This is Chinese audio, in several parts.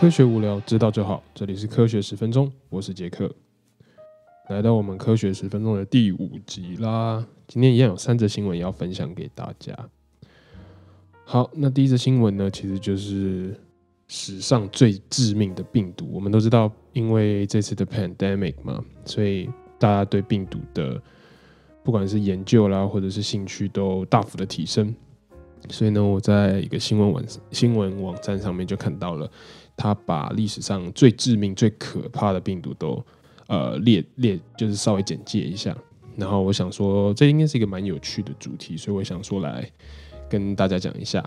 科学无聊，知道就好。这里是科学十分钟，我是杰克。来到我们科学十分钟的第五集啦。今天一样有三则新闻要分享给大家。好，那第一则新闻呢，其实就是史上最致命的病毒。我们都知道，因为这次的 pandemic 嘛，所以大家对病毒的不管是研究啦，或者是兴趣都大幅的提升。所以呢，我在一个新闻网新闻网站上面就看到了，他把历史上最致命、最可怕的病毒都呃列列，就是稍微简介一下。然后我想说，这应该是一个蛮有趣的主题，所以我想说来跟大家讲一下。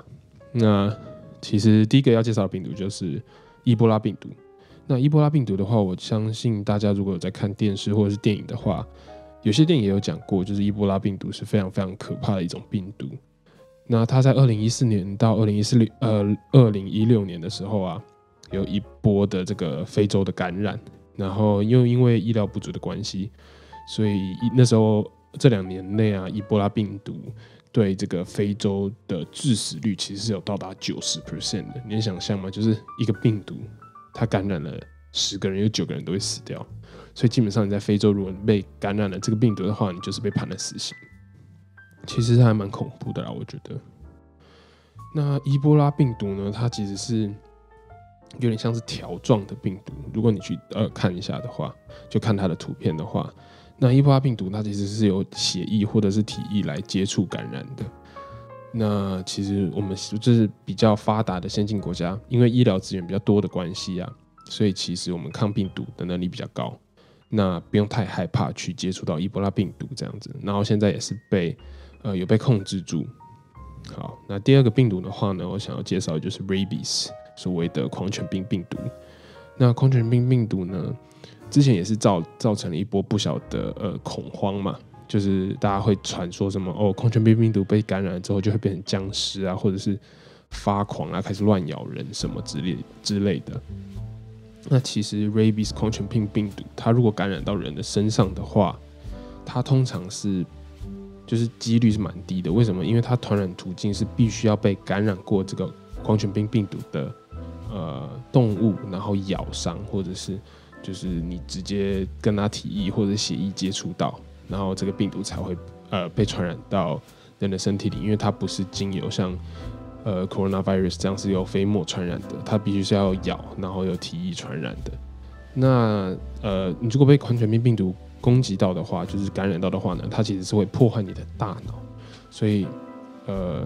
那其实第一个要介绍的病毒就是伊波拉病毒。那伊波拉病毒的话，我相信大家如果有在看电视或者是电影的话，有些电影也有讲过，就是伊波拉病毒是非常非常可怕的一种病毒。那它在二零一四年到二零一四六呃二零一六年的时候啊，有一波的这个非洲的感染，然后又因为医疗不足的关系，所以那时候这两年内啊，伊波拉病毒对这个非洲的致死率其实是有到达九十 percent 的。你能想象吗？就是一个病毒，它感染了十个人，有九个人都会死掉。所以基本上你在非洲如果你被感染了这个病毒的话，你就是被判了死刑。其实还蛮恐怖的啦，我觉得。那伊波拉病毒呢？它其实是有点像是条状的病毒。如果你去呃看一下的话，就看它的图片的话，那伊波拉病毒它其实是由血液或者是体液来接触感染的。那其实我们就是比较发达的先进国家，因为医疗资源比较多的关系啊，所以其实我们抗病毒的能力比较高。那不用太害怕去接触到伊波拉病毒这样子。然后现在也是被呃，有被控制住。好，那第二个病毒的话呢，我想要介绍的就是 rabies，所谓的狂犬病病毒。那狂犬病病毒呢，之前也是造造成了一波不小的呃恐慌嘛，就是大家会传说什么哦，狂犬病病毒被感染之后就会变成僵尸啊，或者是发狂啊，开始乱咬人什么之类之类的。那其实 rabies 狂犬病病毒，它如果感染到人的身上的话，它通常是就是几率是蛮低的，为什么？因为它传染途径是必须要被感染过这个狂犬病病毒的呃动物，然后咬伤，或者是就是你直接跟它体液或者血液接触到，然后这个病毒才会呃被传染到人的身体里，因为它不是经由像呃 coronavirus 这样是由飞沫传染的，它必须是要咬，然后有体液传染的。那呃，你如果被狂犬病病毒攻击到的话，就是感染到的话呢，它其实是会破坏你的大脑，所以，呃，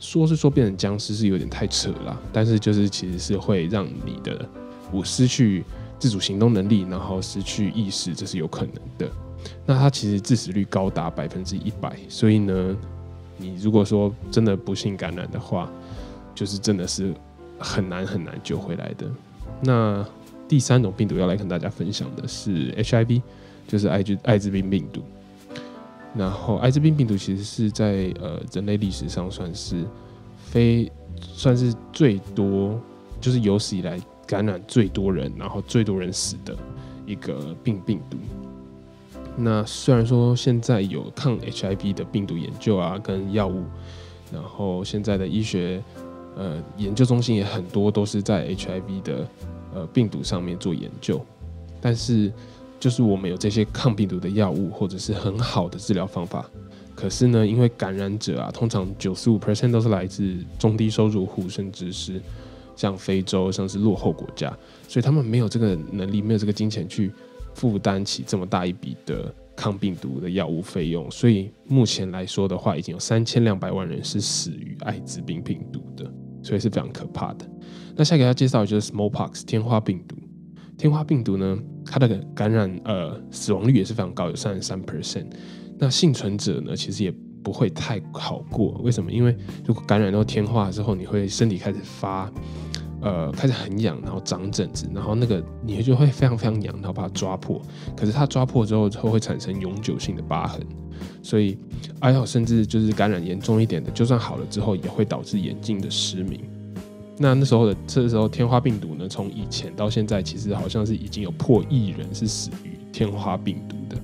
说是说变成僵尸是有点太扯了，但是就是其实是会让你的我失去自主行动能力，然后失去意识，这是有可能的。那它其实致死率高达百分之一百，所以呢，你如果说真的不幸感染的话，就是真的是很难很难救回来的。那第三种病毒要来跟大家分享的是 HIV。就是艾滋艾滋病病毒，然后艾滋病病毒其实是在呃人类历史上算是非算是最多，就是有史以来感染最多人，然后最多人死的一个病病毒。那虽然说现在有抗 HIV 的病毒研究啊，跟药物，然后现在的医学呃研究中心也很多都是在 HIV 的呃病毒上面做研究，但是。就是我们有这些抗病毒的药物，或者是很好的治疗方法，可是呢，因为感染者啊，通常九十五 percent 都是来自中低收入户，甚至是像非洲，像是落后国家，所以他们没有这个能力，没有这个金钱去负担起这么大一笔的抗病毒的药物费用，所以目前来说的话，已经有三千两百万人是死于艾滋病病毒的，所以是非常可怕的。那下一个要介绍的就是 smallpox 天花病毒。天花病毒呢，它的感染呃死亡率也是非常高，有三十三 percent。那幸存者呢，其实也不会太好过。为什么？因为如果感染到天花之后，你会身体开始发呃开始很痒，然后长疹子，然后那个你就会非常非常痒，然后把它抓破。可是它抓破之后，之后会产生永久性的疤痕。所以，还有甚至就是感染严重一点的，就算好了之后，也会导致眼睛的失明。那那时候的这时候天花病毒呢，从以前到现在，其实好像是已经有破亿人是死于天花病毒的。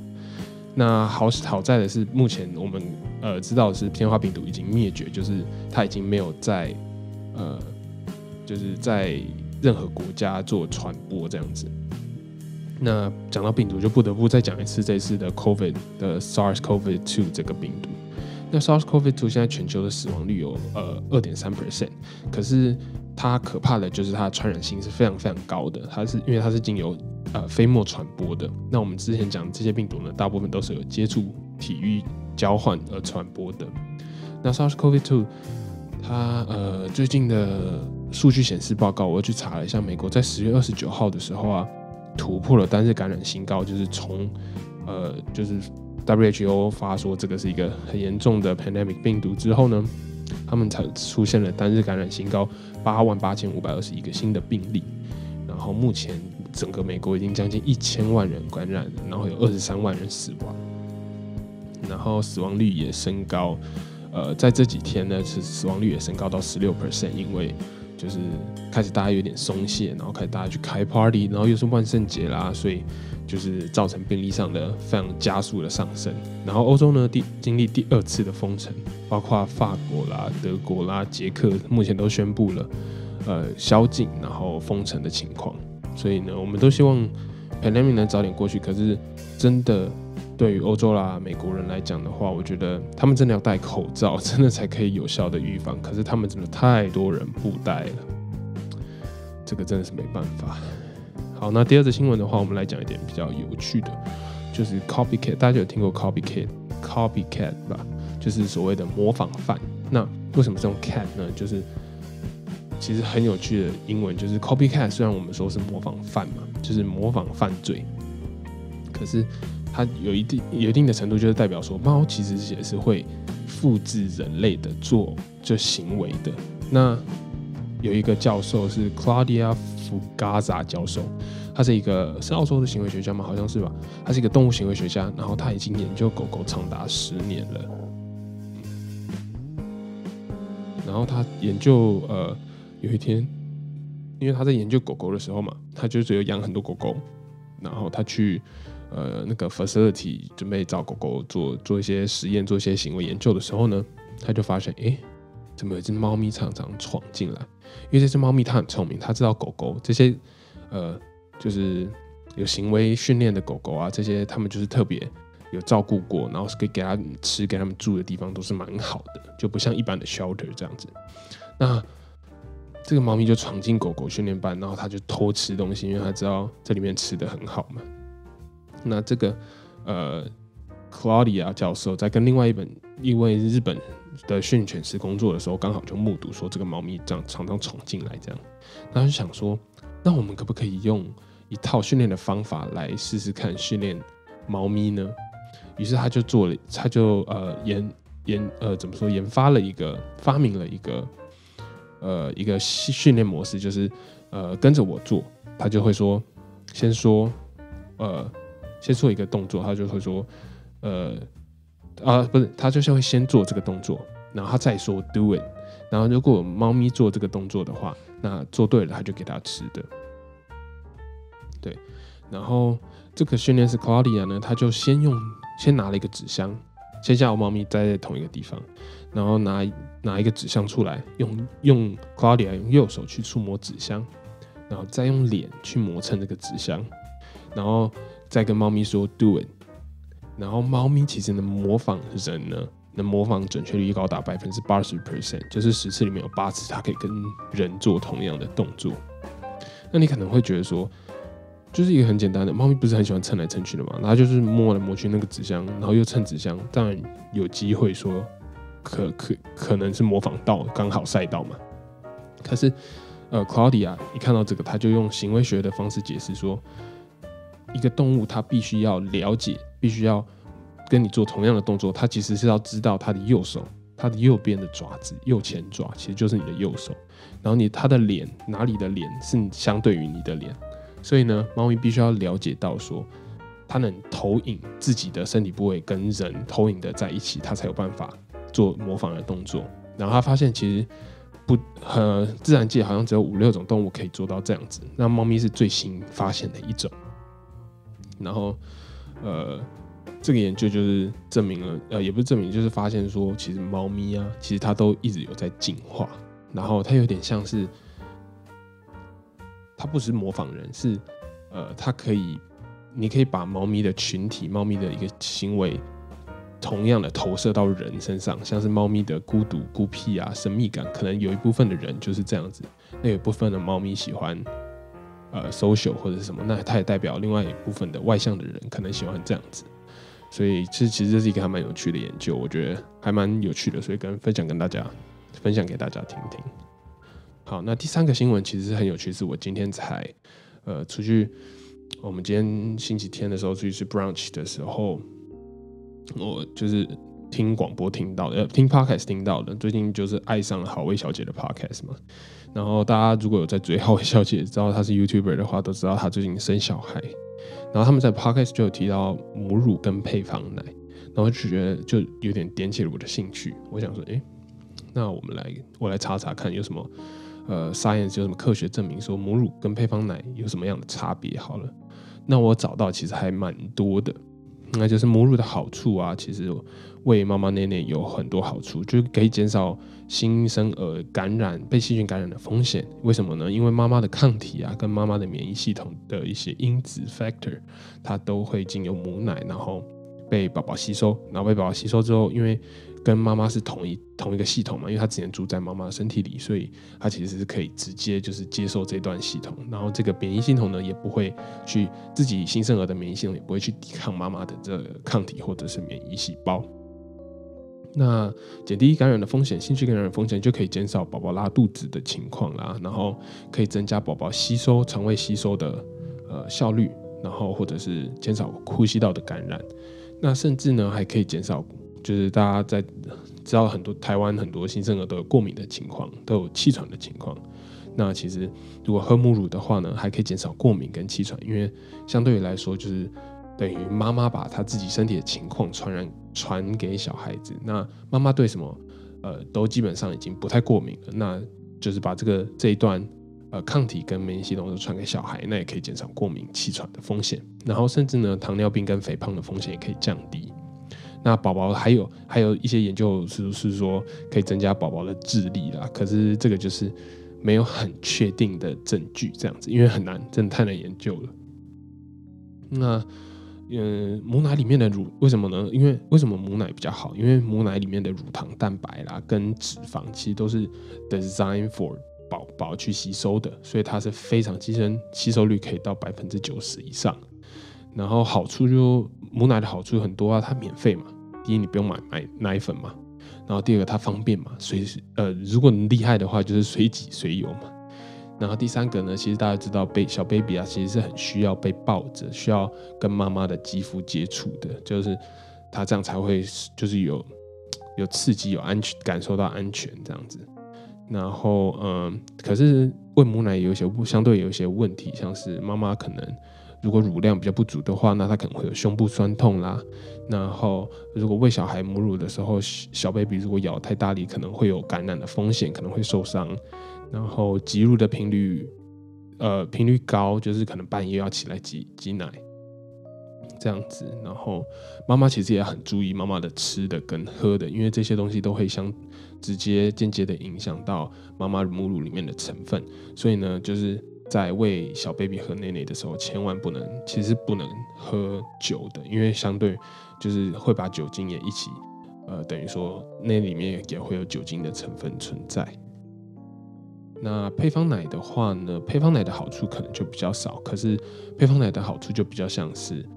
那好好在的是，目前我们呃知道是天花病毒已经灭绝，就是它已经没有在呃就是在任何国家做传播这样子。那讲到病毒，就不得不再讲一次这次的 COVID 的 SARS COVID 2这个病毒。那 SARS COVID 2现在全球的死亡率有呃二点三 percent，可是它可怕的就是它传染性是非常非常高的，它是因为它是经由呃飞沫传播的。那我们之前讲这些病毒呢，大部分都是有接触、体育交换而传播的。那 SARS-CoV-2 它呃最近的数据显示报告，我去查了一下，美国在十月二十九号的时候啊，突破了单日感染新高，就是从呃就是。WHO 发说这个是一个很严重的 pandemic 病毒之后呢，他们才出现了单日感染新高八万八千五百二十一个新的病例，然后目前整个美国已经将近一千万人感染，然后有二十三万人死亡，然后死亡率也升高，呃，在这几天呢，是死亡率也升高到十六 percent，因为就是开始大家有点松懈，然后开始大家去开 party，然后又是万圣节啦，所以。就是造成病例上的非常加速的上升，然后欧洲呢第经历第二次的封城，包括法国啦、德国啦、捷克目前都宣布了呃宵禁，然后封城的情况。所以呢，我们都希望 pandemic 能早点过去。可是真的对于欧洲啦、美国人来讲的话，我觉得他们真的要戴口罩，真的才可以有效的预防。可是他们真的太多人不戴了，这个真的是没办法。好，那第二则新闻的话，我们来讲一点比较有趣的，就是 copycat。大家有听过 copycat？copycat 吧，就是所谓的模仿犯。那为什么是用 cat 呢？就是其实很有趣的英文，就是 copycat。虽然我们说是模仿犯嘛，就是模仿犯罪，可是它有一定有一定的程度，就是代表说猫其实也是会复制人类的做这行为的。那有一个教授是 Claudia。Fugaza 教授，他是一个是澳洲的行为学家吗？好像是吧。他是一个动物行为学家，然后他已经研究狗狗长达十年了。然后他研究呃，有一天，因为他在研究狗狗的时候嘛，他就只有养很多狗狗，然后他去呃那个 facility 准备找狗狗做做一些实验、做一些行为研究的时候呢，他就发现，哎，怎么有只猫咪常常闯进来？因为这只猫咪它很聪明，它知道狗狗这些，呃，就是有行为训练的狗狗啊，这些它们就是特别有照顾过，然后是可以给它吃、给它们住的地方都是蛮好的，就不像一般的 shelter 这样子。那这个猫咪就闯进狗狗训练班，然后它就偷吃东西，因为它知道这里面吃的很好嘛。那这个呃，Claudia 教授在跟另外一本一位日本。的训犬师工作的时候，刚好就目睹说这个猫咪这样常常闯进来，这样，他就想说，那我们可不可以用一套训练的方法来试试看训练猫咪呢？于是他就做了，他就呃研研呃怎么说，研发了一个发明了一个呃一个训训练模式，就是呃跟着我做，他就会说先说呃先做一个动作，他就会说呃。啊，不是，他就是会先做这个动作，然后他再说 do it，然后如果猫咪做这个动作的话，那做对了，他就给它吃的。对，然后这个训练是 Claudia 呢，他就先用先拿了一个纸箱，先叫猫咪待在同一个地方，然后拿拿一个纸箱出来，用用 Claudia 用右手去触摸纸箱，然后再用脸去磨蹭这个纸箱，然后再跟猫咪说 do it。然后猫咪其实能模仿人呢，能模仿准确率高达百分之八十 percent，就是十次里面有八次它可以跟人做同样的动作。那你可能会觉得说，就是一个很简单的，猫咪不是很喜欢蹭来蹭去的嘛？然后就是摸来摸去那个纸箱，然后又蹭纸箱，当然有机会说可可可能是模仿到刚好赛道嘛。可是呃，Claudia 一看到这个，他就用行为学的方式解释说。一个动物，它必须要了解，必须要跟你做同样的动作。它其实是要知道它的右手，它的右边的爪子，右前爪其实就是你的右手。然后你它的脸哪里的脸是相对于你的脸，所以呢，猫咪必须要了解到说，它能投影自己的身体部位跟人投影的在一起，它才有办法做模仿的动作。然后他发现其实不，呃，自然界好像只有五六种动物可以做到这样子，那猫咪是最新发现的一种。然后，呃，这个研究就是证明了，呃，也不是证明，就是发现说，其实猫咪啊，其实它都一直有在进化。然后它有点像是，它不是模仿人，是呃，它可以，你可以把猫咪的群体、猫咪的一个行为，同样的投射到人身上，像是猫咪的孤独、孤僻啊、神秘感，可能有一部分的人就是这样子，那有一部分的猫咪喜欢呃 social 或者是什么，那它也代表另外一部分的外向的人可能喜欢这样子。所以这其实这是一个还蛮有趣的研究，我觉得还蛮有趣的，所以跟分享跟大家分享给大家听听。好，那第三个新闻其实是很有趣，是我今天才呃出去，我们今天星期天的时候出去吃 brunch 的时候，我就是听广播听到的，呃，听 podcast 听到的。最近就是爱上了好味小姐的 podcast 嘛，然后大家如果有在追好味小姐，知道她是 YouTuber 的话，都知道她最近生小孩。然后他们在 podcast 就有提到母乳跟配方奶，然后就觉得就有点点起了我的兴趣。我想说，哎，那我们来我来查查看有什么呃 science 有什么科学证明说母乳跟配方奶有什么样的差别？好了，那我找到其实还蛮多的，那就是母乳的好处啊，其实喂妈妈奶奶有很多好处，就可以减少。新生儿感染被细菌感染的风险，为什么呢？因为妈妈的抗体啊，跟妈妈的免疫系统的一些因子 factor，它都会经由母奶，然后被宝宝吸收，然后被宝宝吸收之后，因为跟妈妈是同一同一个系统嘛，因为它只能住在妈妈的身体里，所以它其实是可以直接就是接受这段系统，然后这个免疫系统呢，也不会去自己新生儿的免疫系统也不会去抵抗妈妈的这个抗体或者是免疫细胞。那减低感染的风险，新菌感染风险就可以减少宝宝拉肚子的情况啦，然后可以增加宝宝吸收肠胃吸收的呃效率，然后或者是减少呼吸道的感染。那甚至呢还可以减少，就是大家在知道很多台湾很多新生儿都有过敏的情况，都有气喘的情况。那其实如果喝母乳的话呢，还可以减少过敏跟气喘，因为相对于来说就是。等于妈妈把她自己身体的情况传染传给小孩子，那妈妈对什么呃都基本上已经不太过敏了，那就是把这个这一段呃抗体跟免疫系统都传给小孩，那也可以减少过敏气喘的风险，然后甚至呢糖尿病跟肥胖的风险也可以降低。那宝宝还有还有一些研究是是说可以增加宝宝的智力啦，可是这个就是没有很确定的证据这样子，因为很难真的太难研究了。那嗯，母奶里面的乳为什么呢？因为为什么母奶比较好？因为母奶里面的乳糖、蛋白啦，跟脂肪其实都是 design for 宝宝去吸收的，所以它是非常吸收吸收率可以到百分之九十以上。然后好处就母奶的好处很多啊，它免费嘛，第一你不用买买奶粉嘛，然后第二个它方便嘛，随时呃如果你厉害的话就是随挤随有嘛。然后第三个呢，其实大家知道，被小 baby 啊，其实是很需要被抱着，需要跟妈妈的肌肤接触的，就是他这样才会就是有有刺激、有安全，感受到安全这样子。然后嗯，可是喂母奶有一些相对有一些问题，像是妈妈可能如果乳量比较不足的话，那他可能会有胸部酸痛啦。然后如果喂小孩母乳的时候，小 baby 如果咬太大力，可能会有感染的风险，可能会受伤。然后挤乳的频率，呃，频率高，就是可能半夜要起来挤挤奶，这样子。然后妈妈其实也很注意妈妈的吃的跟喝的，因为这些东西都会相直接间接的影响到妈妈母乳里面的成分。所以呢，就是在喂小 baby 喝奶奶的时候，千万不能，其实不能喝酒的，因为相对就是会把酒精也一起，呃，等于说那里面也会有酒精的成分存在。那配方奶的话呢，配方奶的好处可能就比较少，可是配方奶的好处就比较像是，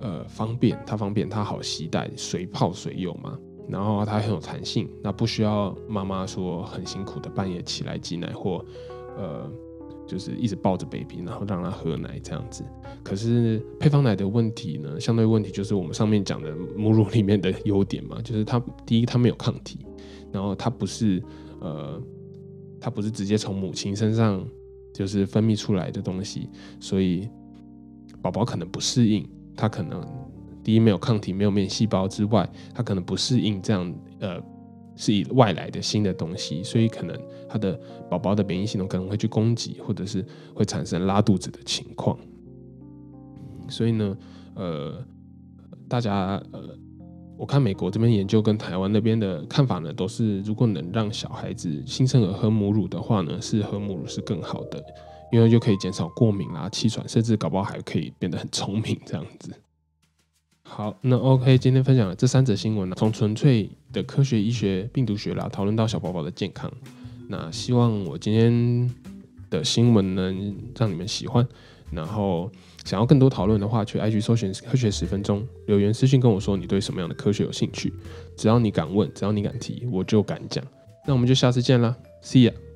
呃，方便，它方便，它好携带，随泡随用嘛，然后它很有弹性，那不需要妈妈说很辛苦的半夜起来挤奶或，呃，就是一直抱着 baby，然后让他喝奶这样子。可是配方奶的问题呢，相对问题就是我们上面讲的母乳里面的优点嘛，就是它第一它没有抗体，然后它不是呃。它不是直接从母亲身上就是分泌出来的东西，所以宝宝可能不适应。他可能第一没有抗体，没有免疫细胞之外，他可能不适应这样呃是以外来的新的东西，所以可能他的宝宝的免疫系统可能会去攻击，或者是会产生拉肚子的情况。所以呢，呃，大家呃。我看美国这边研究跟台湾那边的看法呢，都是如果能让小孩子新生儿喝母乳的话呢，是喝母乳是更好的因为就可以减少过敏啦、气喘，甚至搞不好还可以变得很聪明这样子。好，那 OK，今天分享的这三则新闻呢，从纯粹的科学、医学、病毒学啦，讨论到小宝宝的健康。那希望我今天的新闻能让你们喜欢。然后想要更多讨论的话，去 IG 搜寻“科学十分钟”，留言私信跟我说你对什么样的科学有兴趣。只要你敢问，只要你敢提，我就敢讲。那我们就下次见啦，See ya。